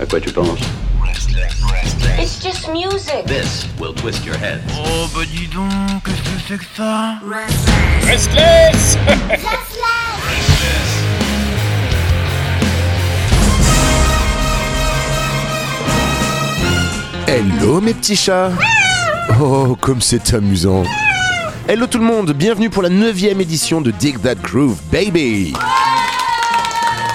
À quoi tu penses It's just music. This will twist your head. Oh bah dis donc, qu'est-ce que c'est que ça Restless. Hello mes petits chats. Oh, comme c'est amusant. Hello tout le monde, bienvenue pour la 9 édition de Dig That Groove Baby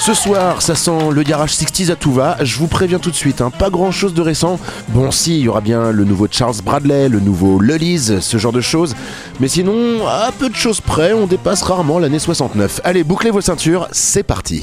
ce soir, ça sent le garage 60s à tout va. Je vous préviens tout de suite, hein, pas grand chose de récent. Bon, si, il y aura bien le nouveau Charles Bradley, le nouveau Lully's, ce genre de choses. Mais sinon, à peu de choses près, on dépasse rarement l'année 69. Allez, bouclez vos ceintures, c'est parti.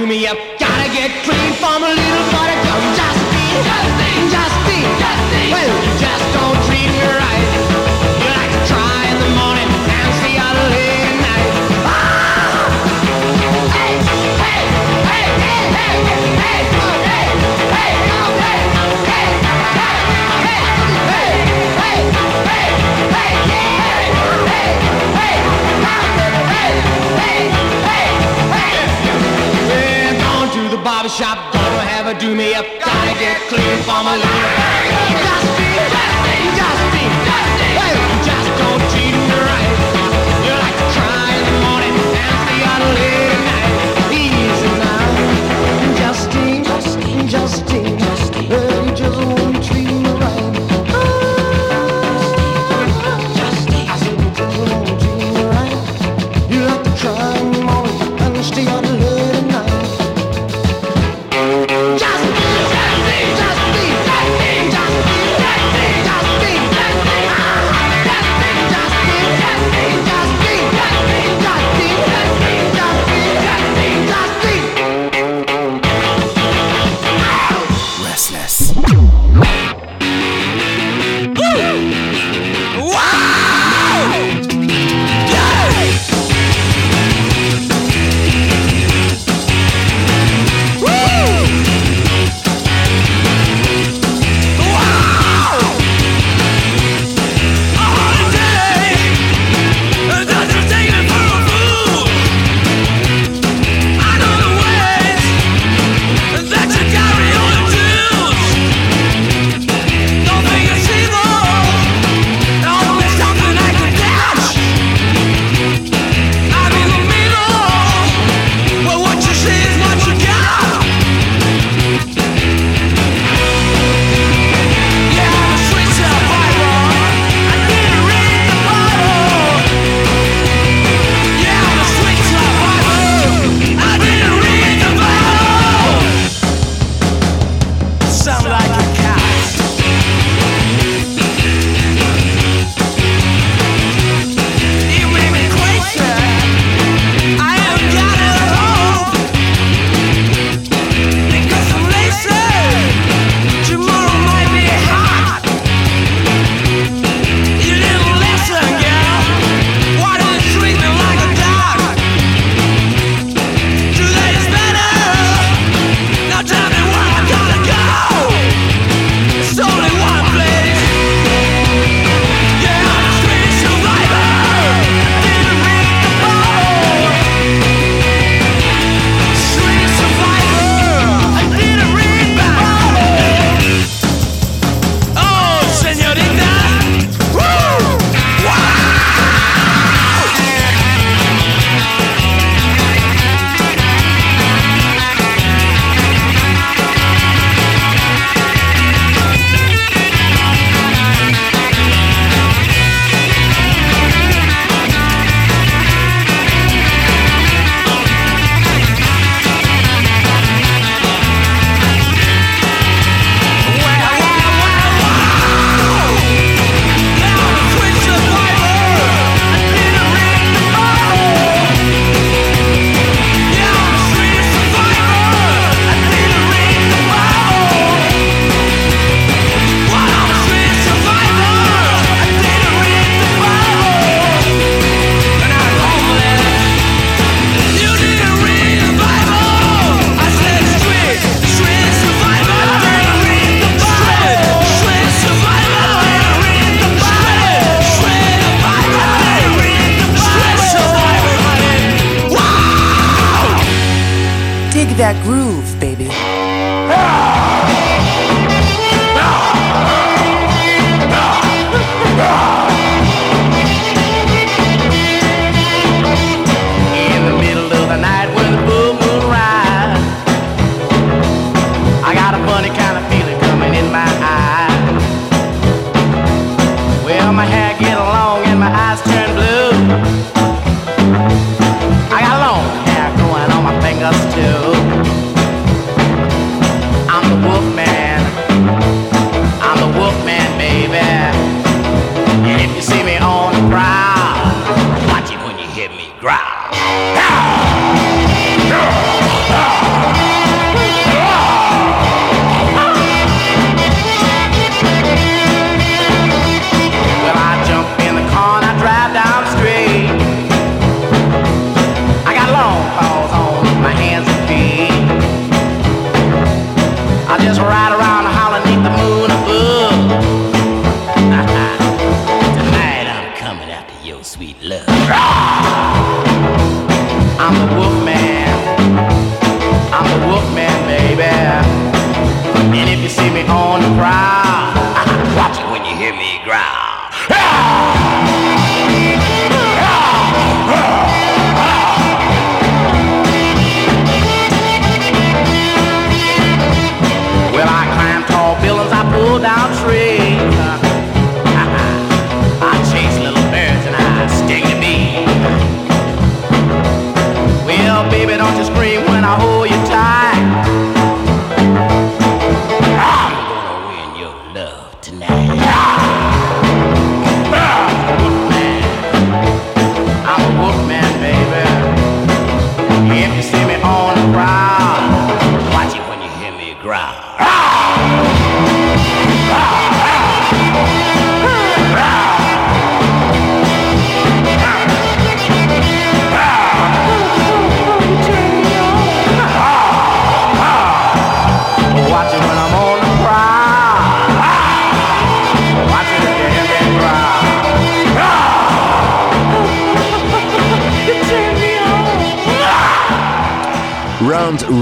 You me up. Gotta get clean from a little. Just be, just be, just be,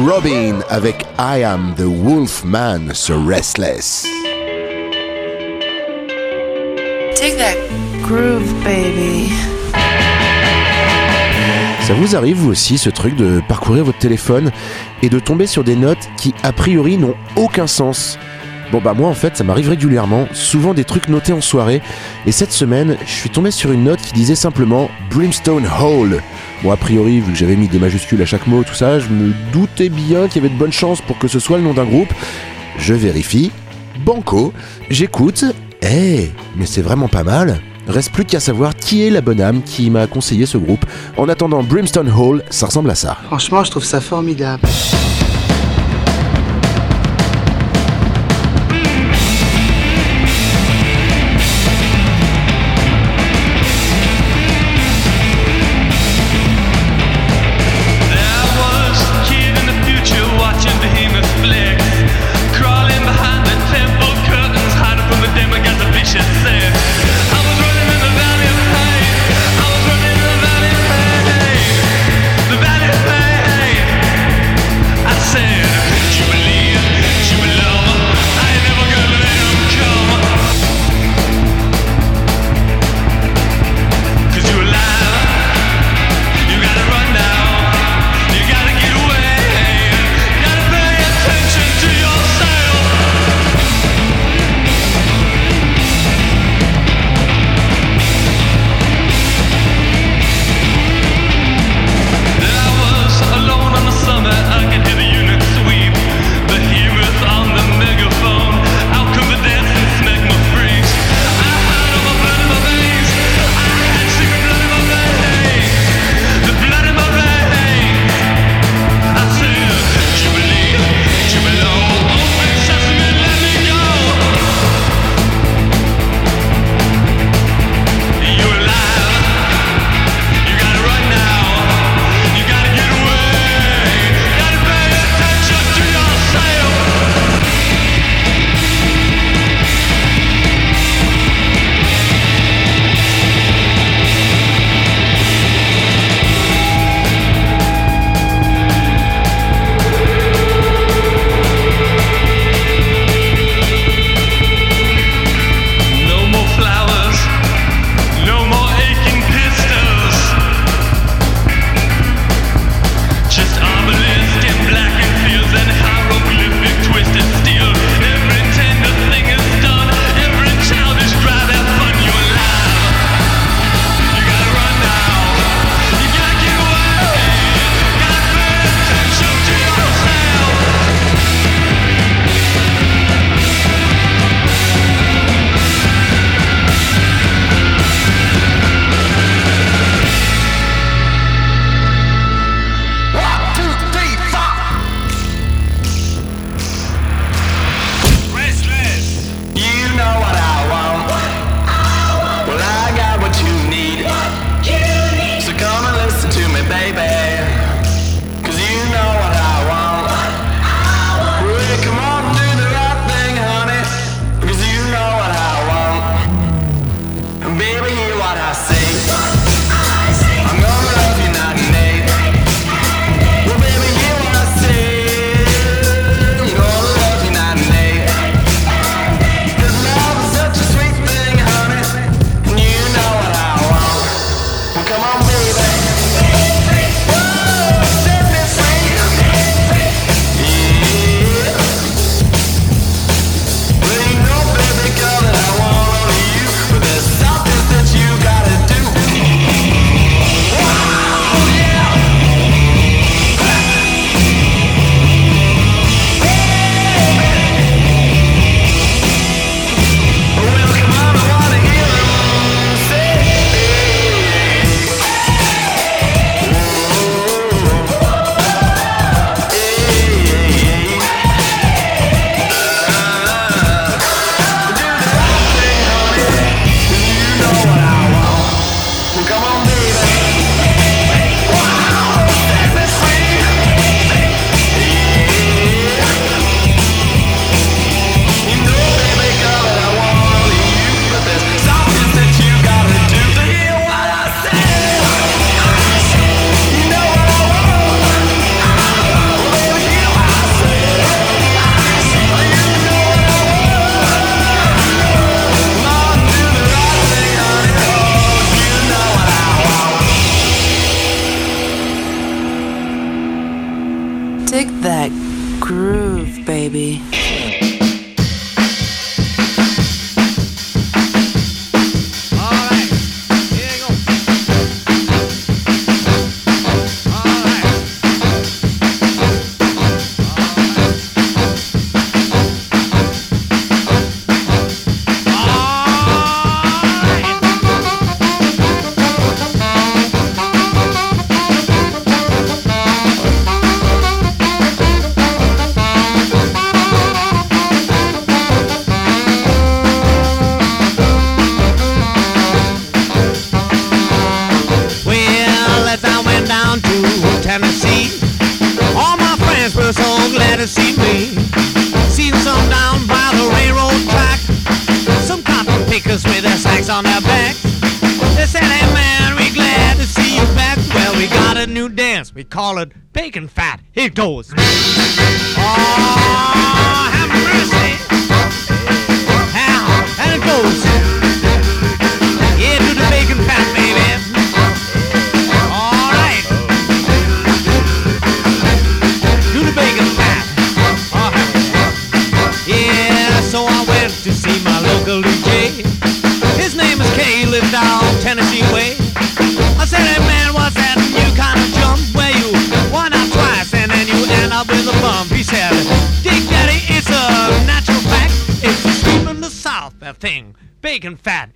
Robin avec I Am the Wolfman sur Restless. Take that groove, baby. Ça vous arrive vous aussi ce truc de parcourir votre téléphone et de tomber sur des notes qui a priori n'ont aucun sens? Bon bah moi en fait ça m'arrive régulièrement, souvent des trucs notés en soirée, et cette semaine je suis tombé sur une note qui disait simplement Brimstone Hall. Bon a priori vu que j'avais mis des majuscules à chaque mot, tout ça, je me doutais bien qu'il y avait de bonnes chances pour que ce soit le nom d'un groupe. Je vérifie, banco, j'écoute, eh mais c'est vraiment pas mal. Reste plus qu'à savoir qui est la bonne âme qui m'a conseillé ce groupe. En attendant Brimstone Hall, ça ressemble à ça. Franchement, je trouve ça formidable. Dig that groove, baby. bacon fat, Here goes. Oh. fat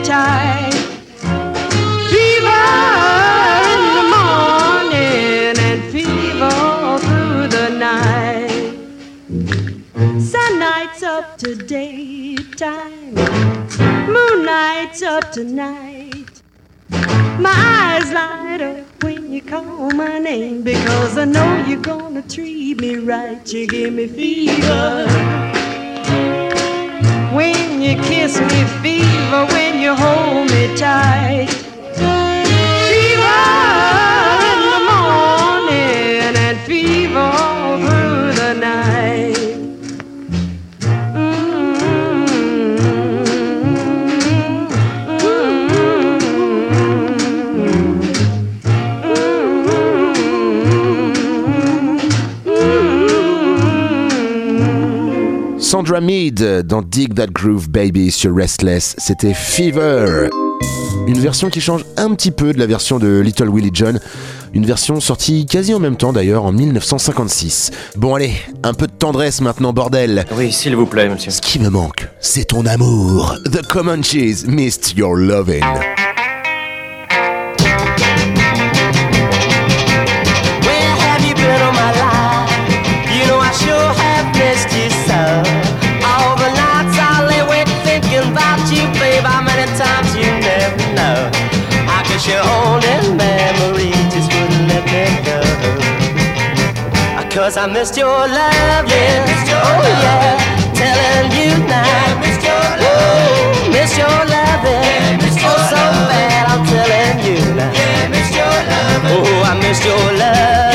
appetite. Fever in the morning and fever through the night. Sun nights up to daytime, moon nights up to night. My eyes light up when you call my name because I know you're gonna treat me right. You give me fever when you kiss me, fever when you hold me tight. Fever. Sandra Mead dans Dig That Groove Baby sur Restless, c'était Fever. Une version qui change un petit peu de la version de Little Willie John, une version sortie quasi en même temps d'ailleurs en 1956. Bon allez, un peu de tendresse maintenant bordel. Oui, s'il vous plaît monsieur. Ce qui me manque, c'est ton amour. The Comanches missed your loving. I missed your love. Yeah, missed your oh love. yeah, telling you now. Yeah, missed your love. Ooh, missed your love. Yeah, missed your oh, so love. bad, I'm telling you now. Yeah, missed your love. Oh, I missed your love.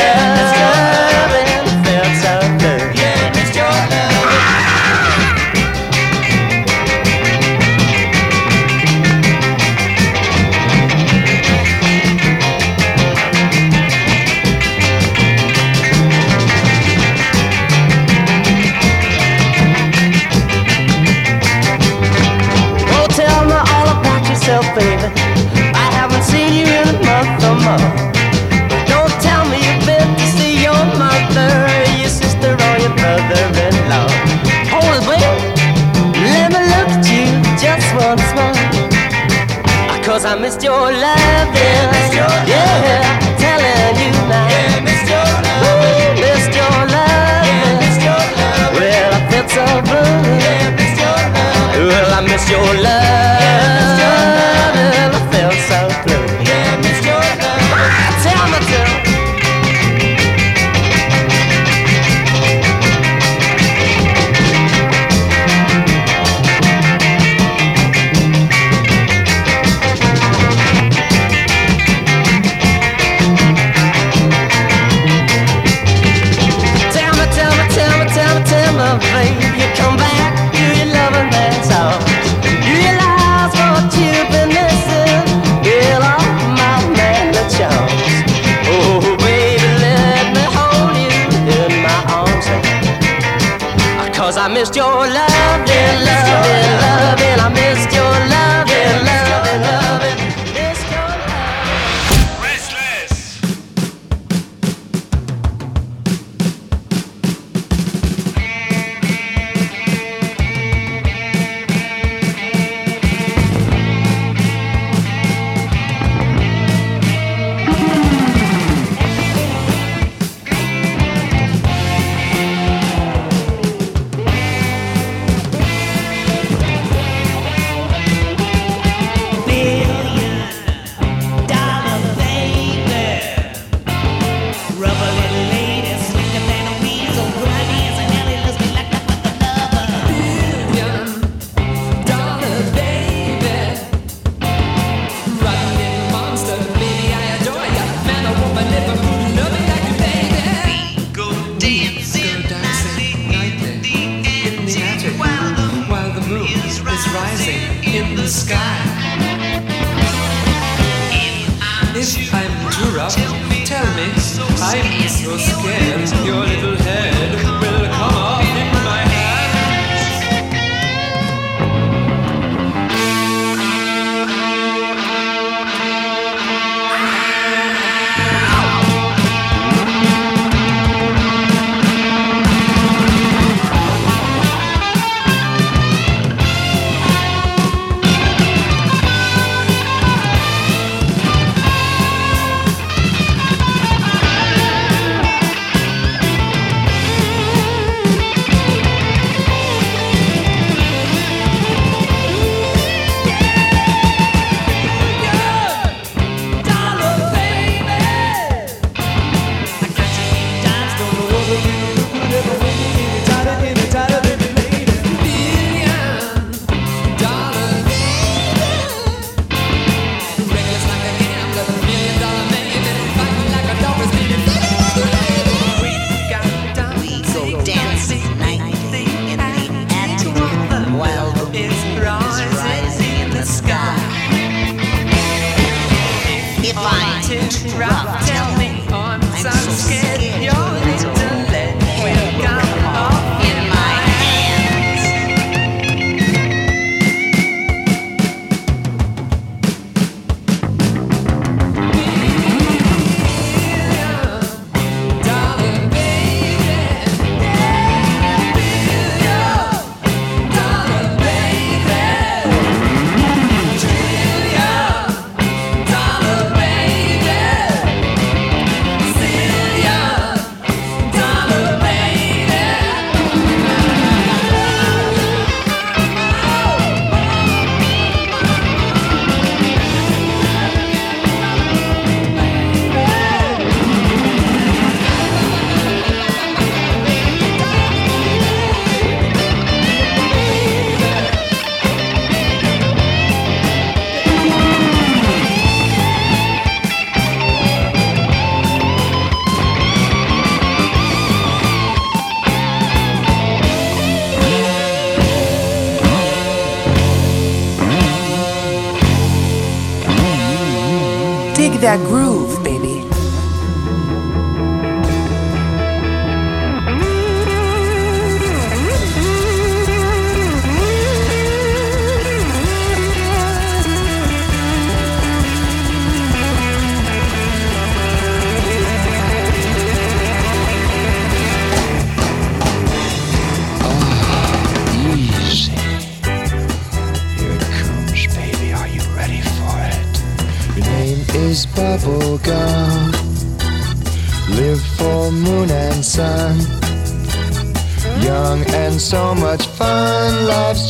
missed your love.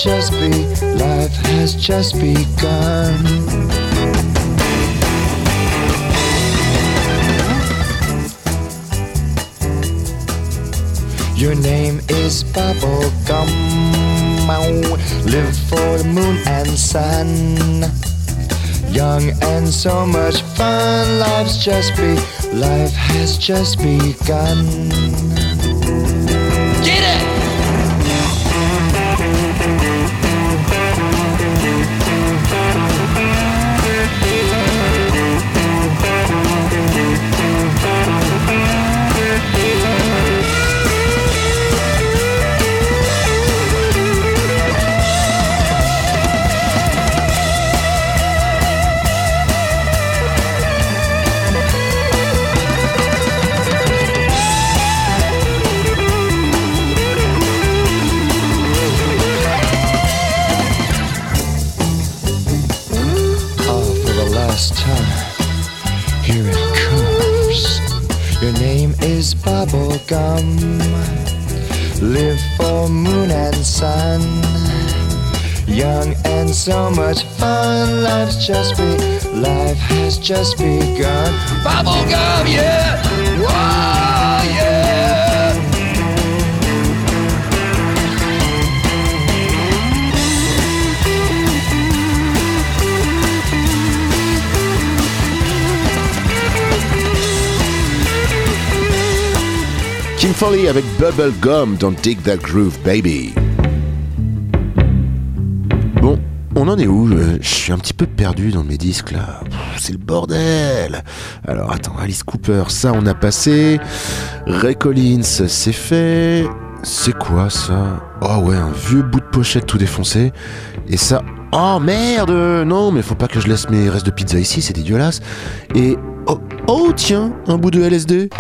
Just be, life has just begun. Your name is Bubblegum. Live for the moon and sun. Young and so much fun. Life's just be, life has just begun. So much fun. Life's just be, life has just begun. Bubblegum, yeah! Whoa, yeah! Kim Foley avec Bubble Gum dans Dig That Groove Baby. On en est où Je suis un petit peu perdu dans mes disques là. C'est le bordel. Alors attends, Alice Cooper, ça on a passé. Ray Collins, c'est fait. C'est quoi ça? Oh ouais, un vieux bout de pochette tout défoncé. Et ça. Oh merde Non, mais faut pas que je laisse mes restes de pizza ici, c'est dégueulasse. Et. Oh, oh tiens, un bout de LSD.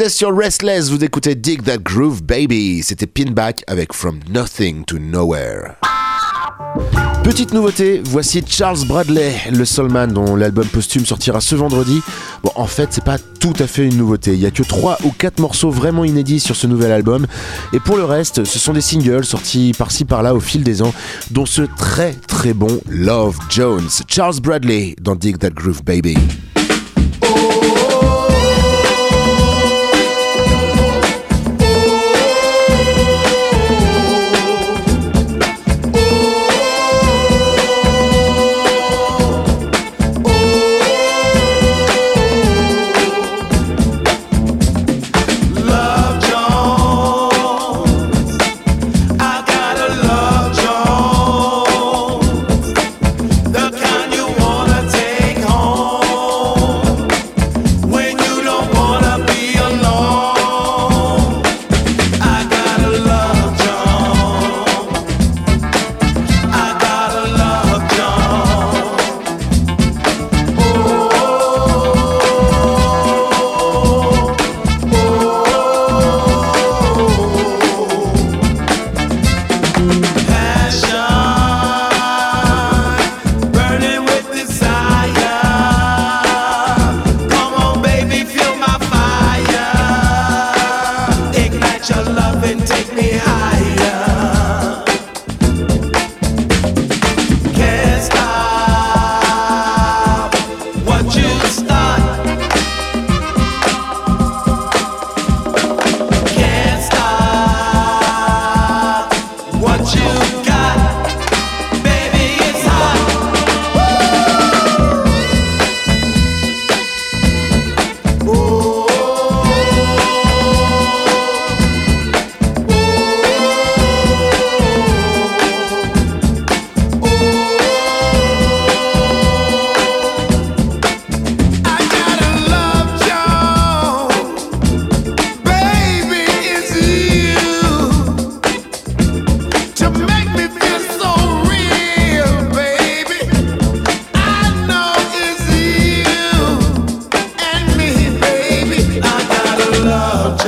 Vous êtes sur Restless, vous écoutez Dig That Groove Baby. C'était Pinback avec From Nothing to Nowhere. Petite nouveauté, voici Charles Bradley, le soulman dont l'album posthume sortira ce vendredi. Bon, en fait, c'est pas tout à fait une nouveauté. Il y a que 3 ou 4 morceaux vraiment inédits sur ce nouvel album. Et pour le reste, ce sont des singles sortis par-ci par-là au fil des ans, dont ce très très bon Love Jones. Charles Bradley dans Dig That Groove Baby.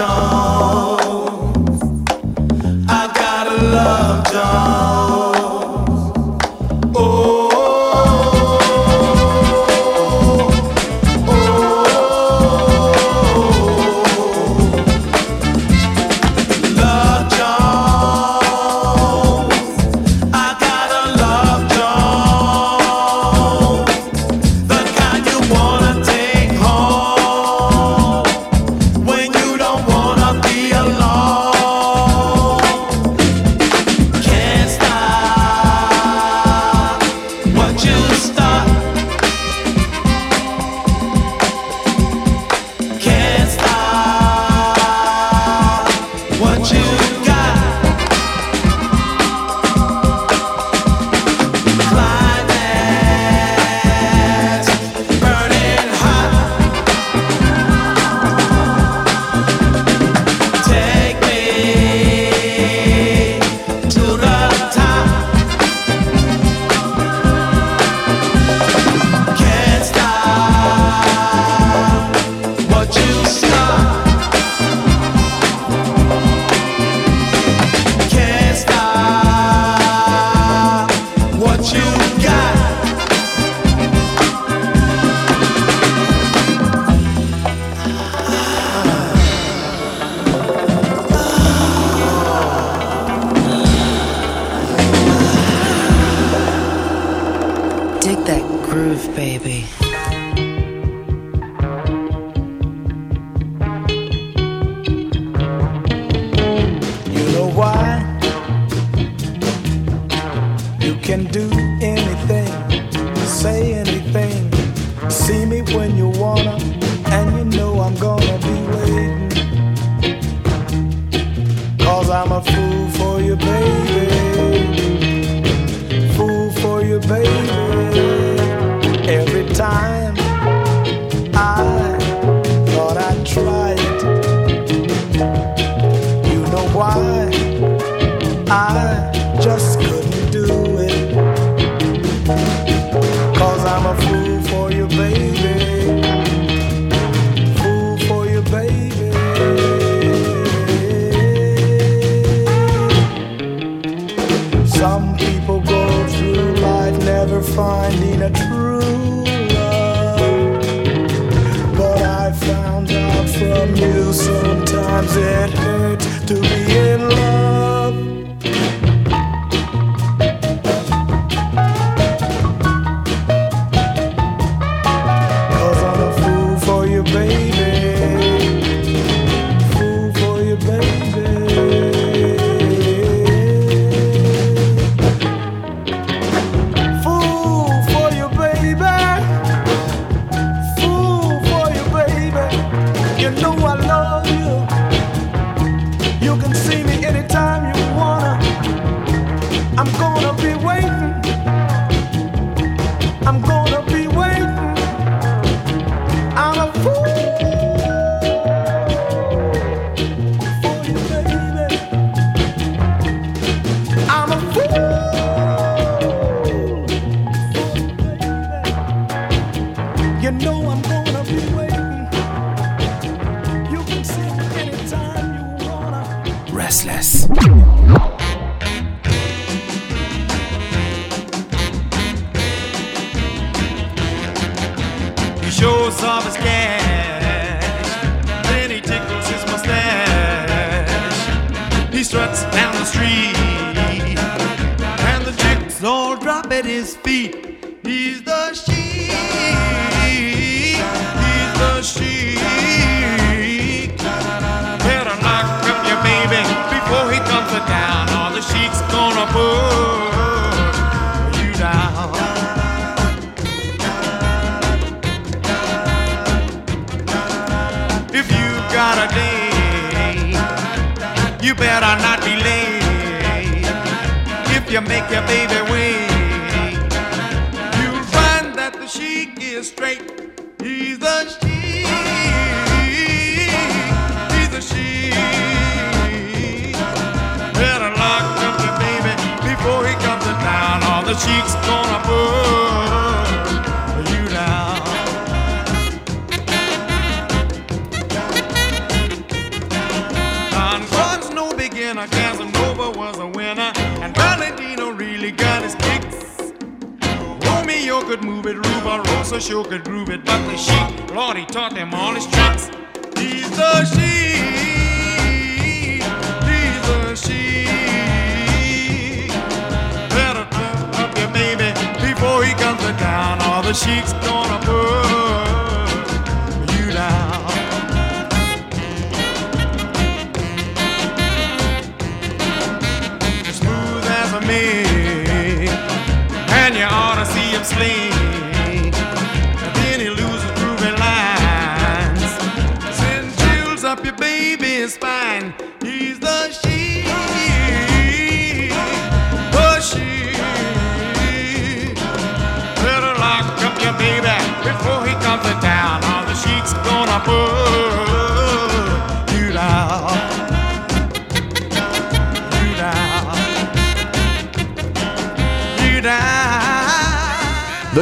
Oh. Say anything, see me when you wanna, É... Restless. He shows off his cash, then he tickles his mustache. He struts down the street, make your baby wait, Rubarosa sure could groove it, but the Sheik, Lord, he taught them all his tricks. He's the Sheik, he's the Sheik. Better turn up your baby before he comes to town, or the Sheik's gonna put you down. smooth as a milk, and you ought to see him sling.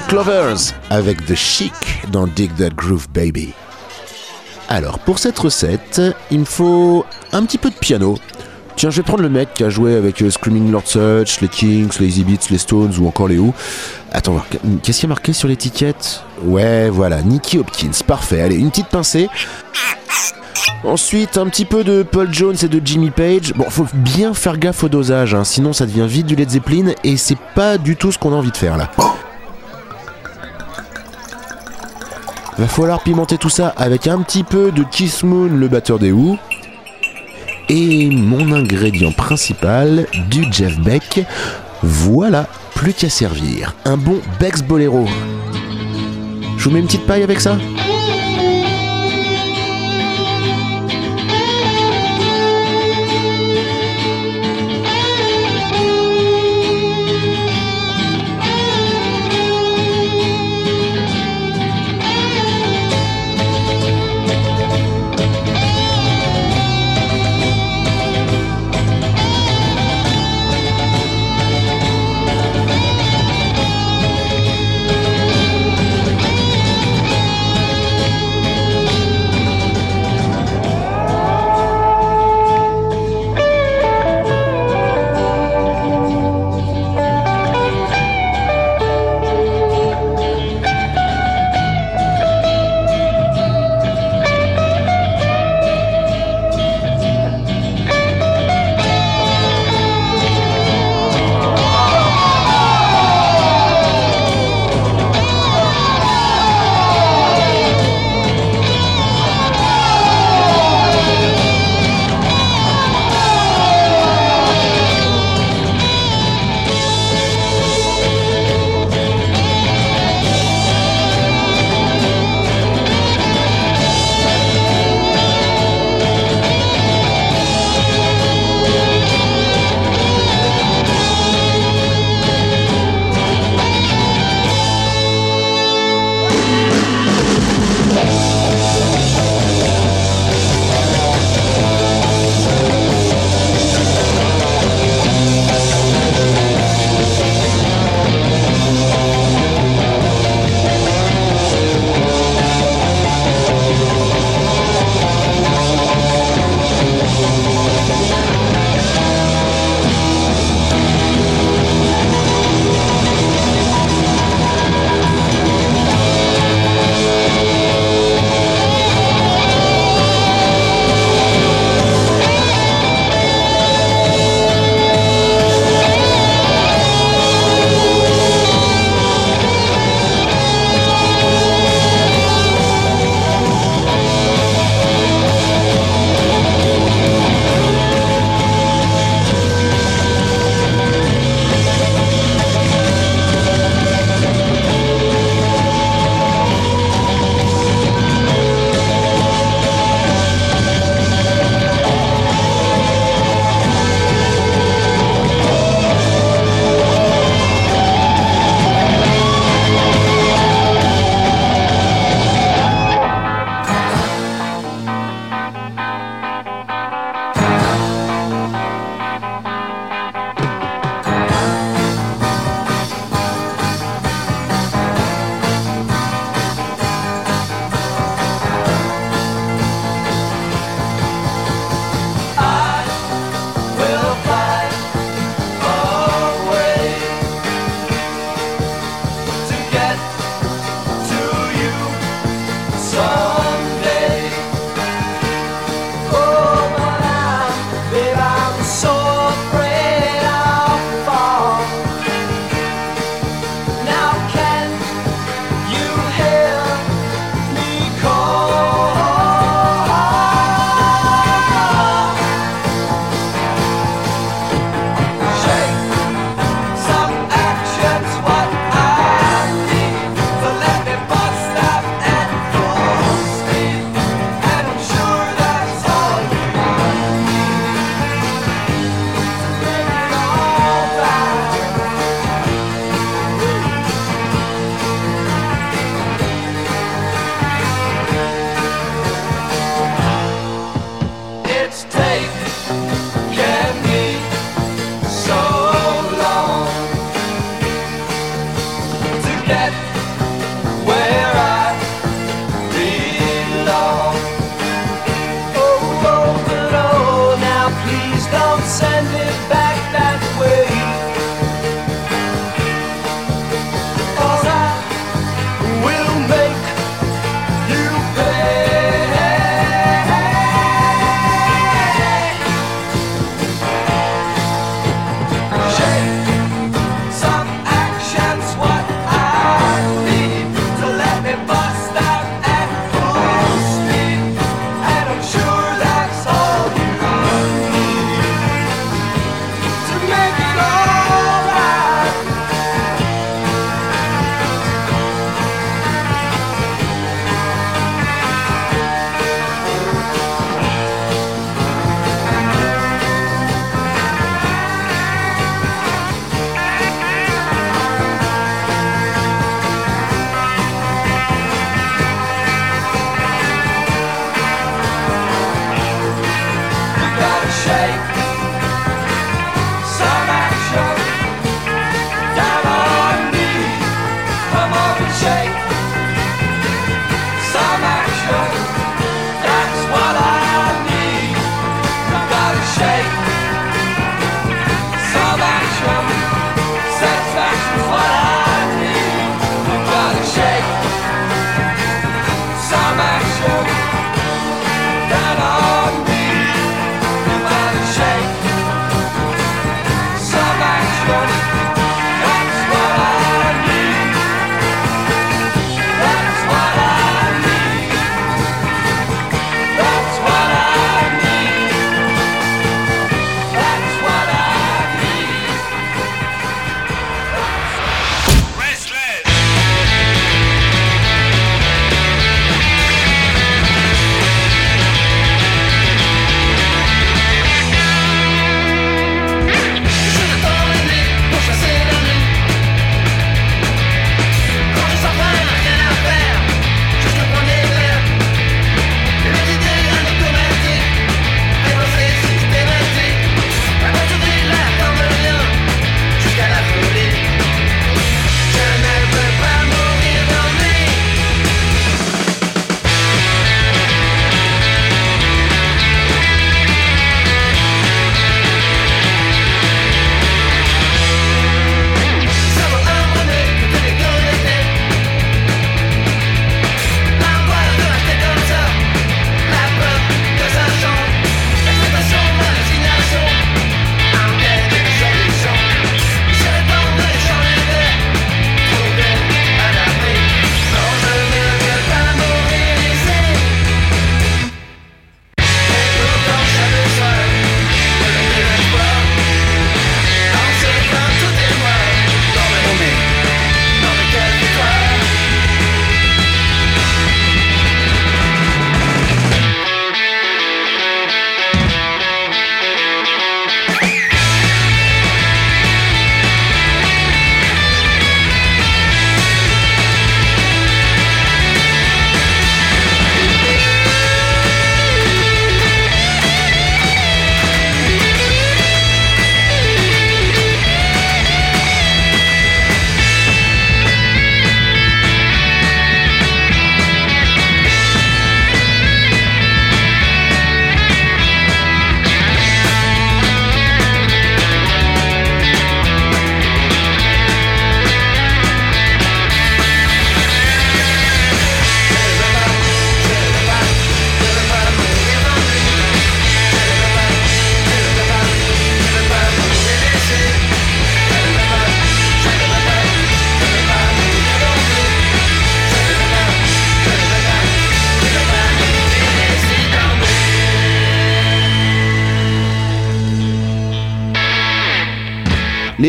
Clovers avec The Chic dans Dig That Groove Baby. Alors, pour cette recette, il me faut un petit peu de piano. Tiens, je vais prendre le mec qui a joué avec euh, Screaming Lord Sutch, les Kings, les Easy Beats, les Stones ou encore les Who. Attends, voir, qu'est-ce qu'il y a marqué sur l'étiquette? Ouais, voilà, Nicky Hopkins, parfait. Allez, une petite pincée. Ensuite, un petit peu de Paul Jones et de Jimmy Page. Bon, faut bien faire gaffe au dosage, hein, sinon ça devient vite du Led Zeppelin et c'est pas du tout ce qu'on a envie de faire là. Va falloir pimenter tout ça avec un petit peu de Keith Moon, le batteur des Who. Et mon ingrédient principal, du Jeff Beck. Voilà, plus qu'à servir. Un bon Bex Bolero. Je vous mets une petite paille avec ça?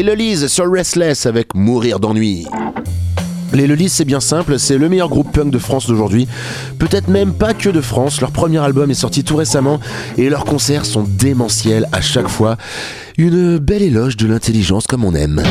Les Lolies sur Restless avec Mourir d'ennui. Les Lelys, c'est bien simple, c'est le meilleur groupe punk de France d'aujourd'hui. Peut-être même pas que de France, leur premier album est sorti tout récemment et leurs concerts sont démentiels à chaque fois. Une belle éloge de l'intelligence comme on aime.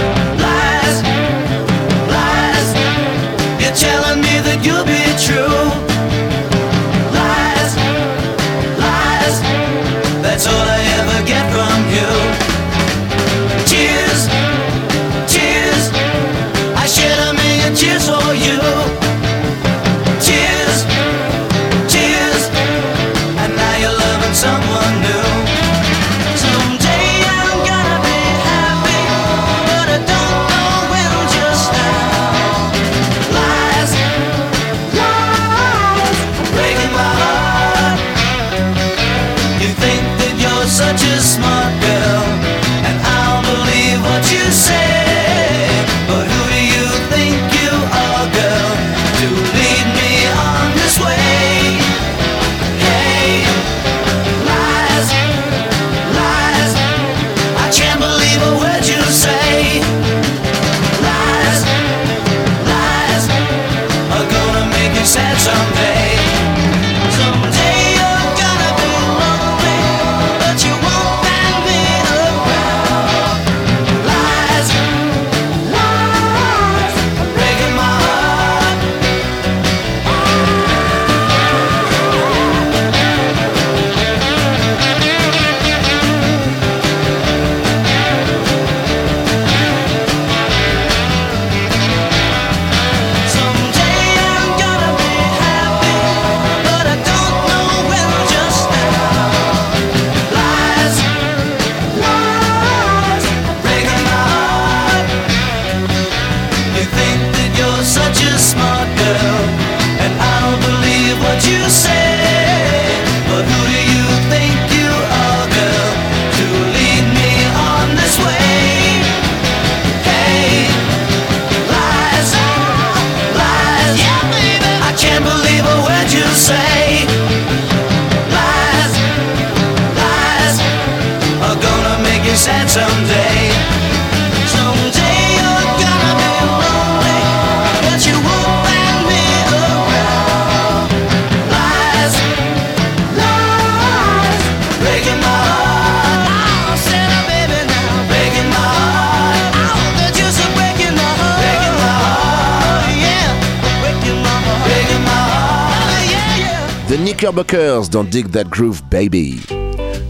Dans Dig That Groove Baby.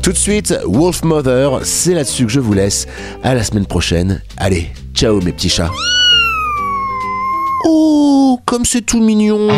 Tout de suite, Wolf Mother, c'est là-dessus que je vous laisse. À la semaine prochaine. Allez, ciao mes petits chats. Oh, comme c'est tout mignon.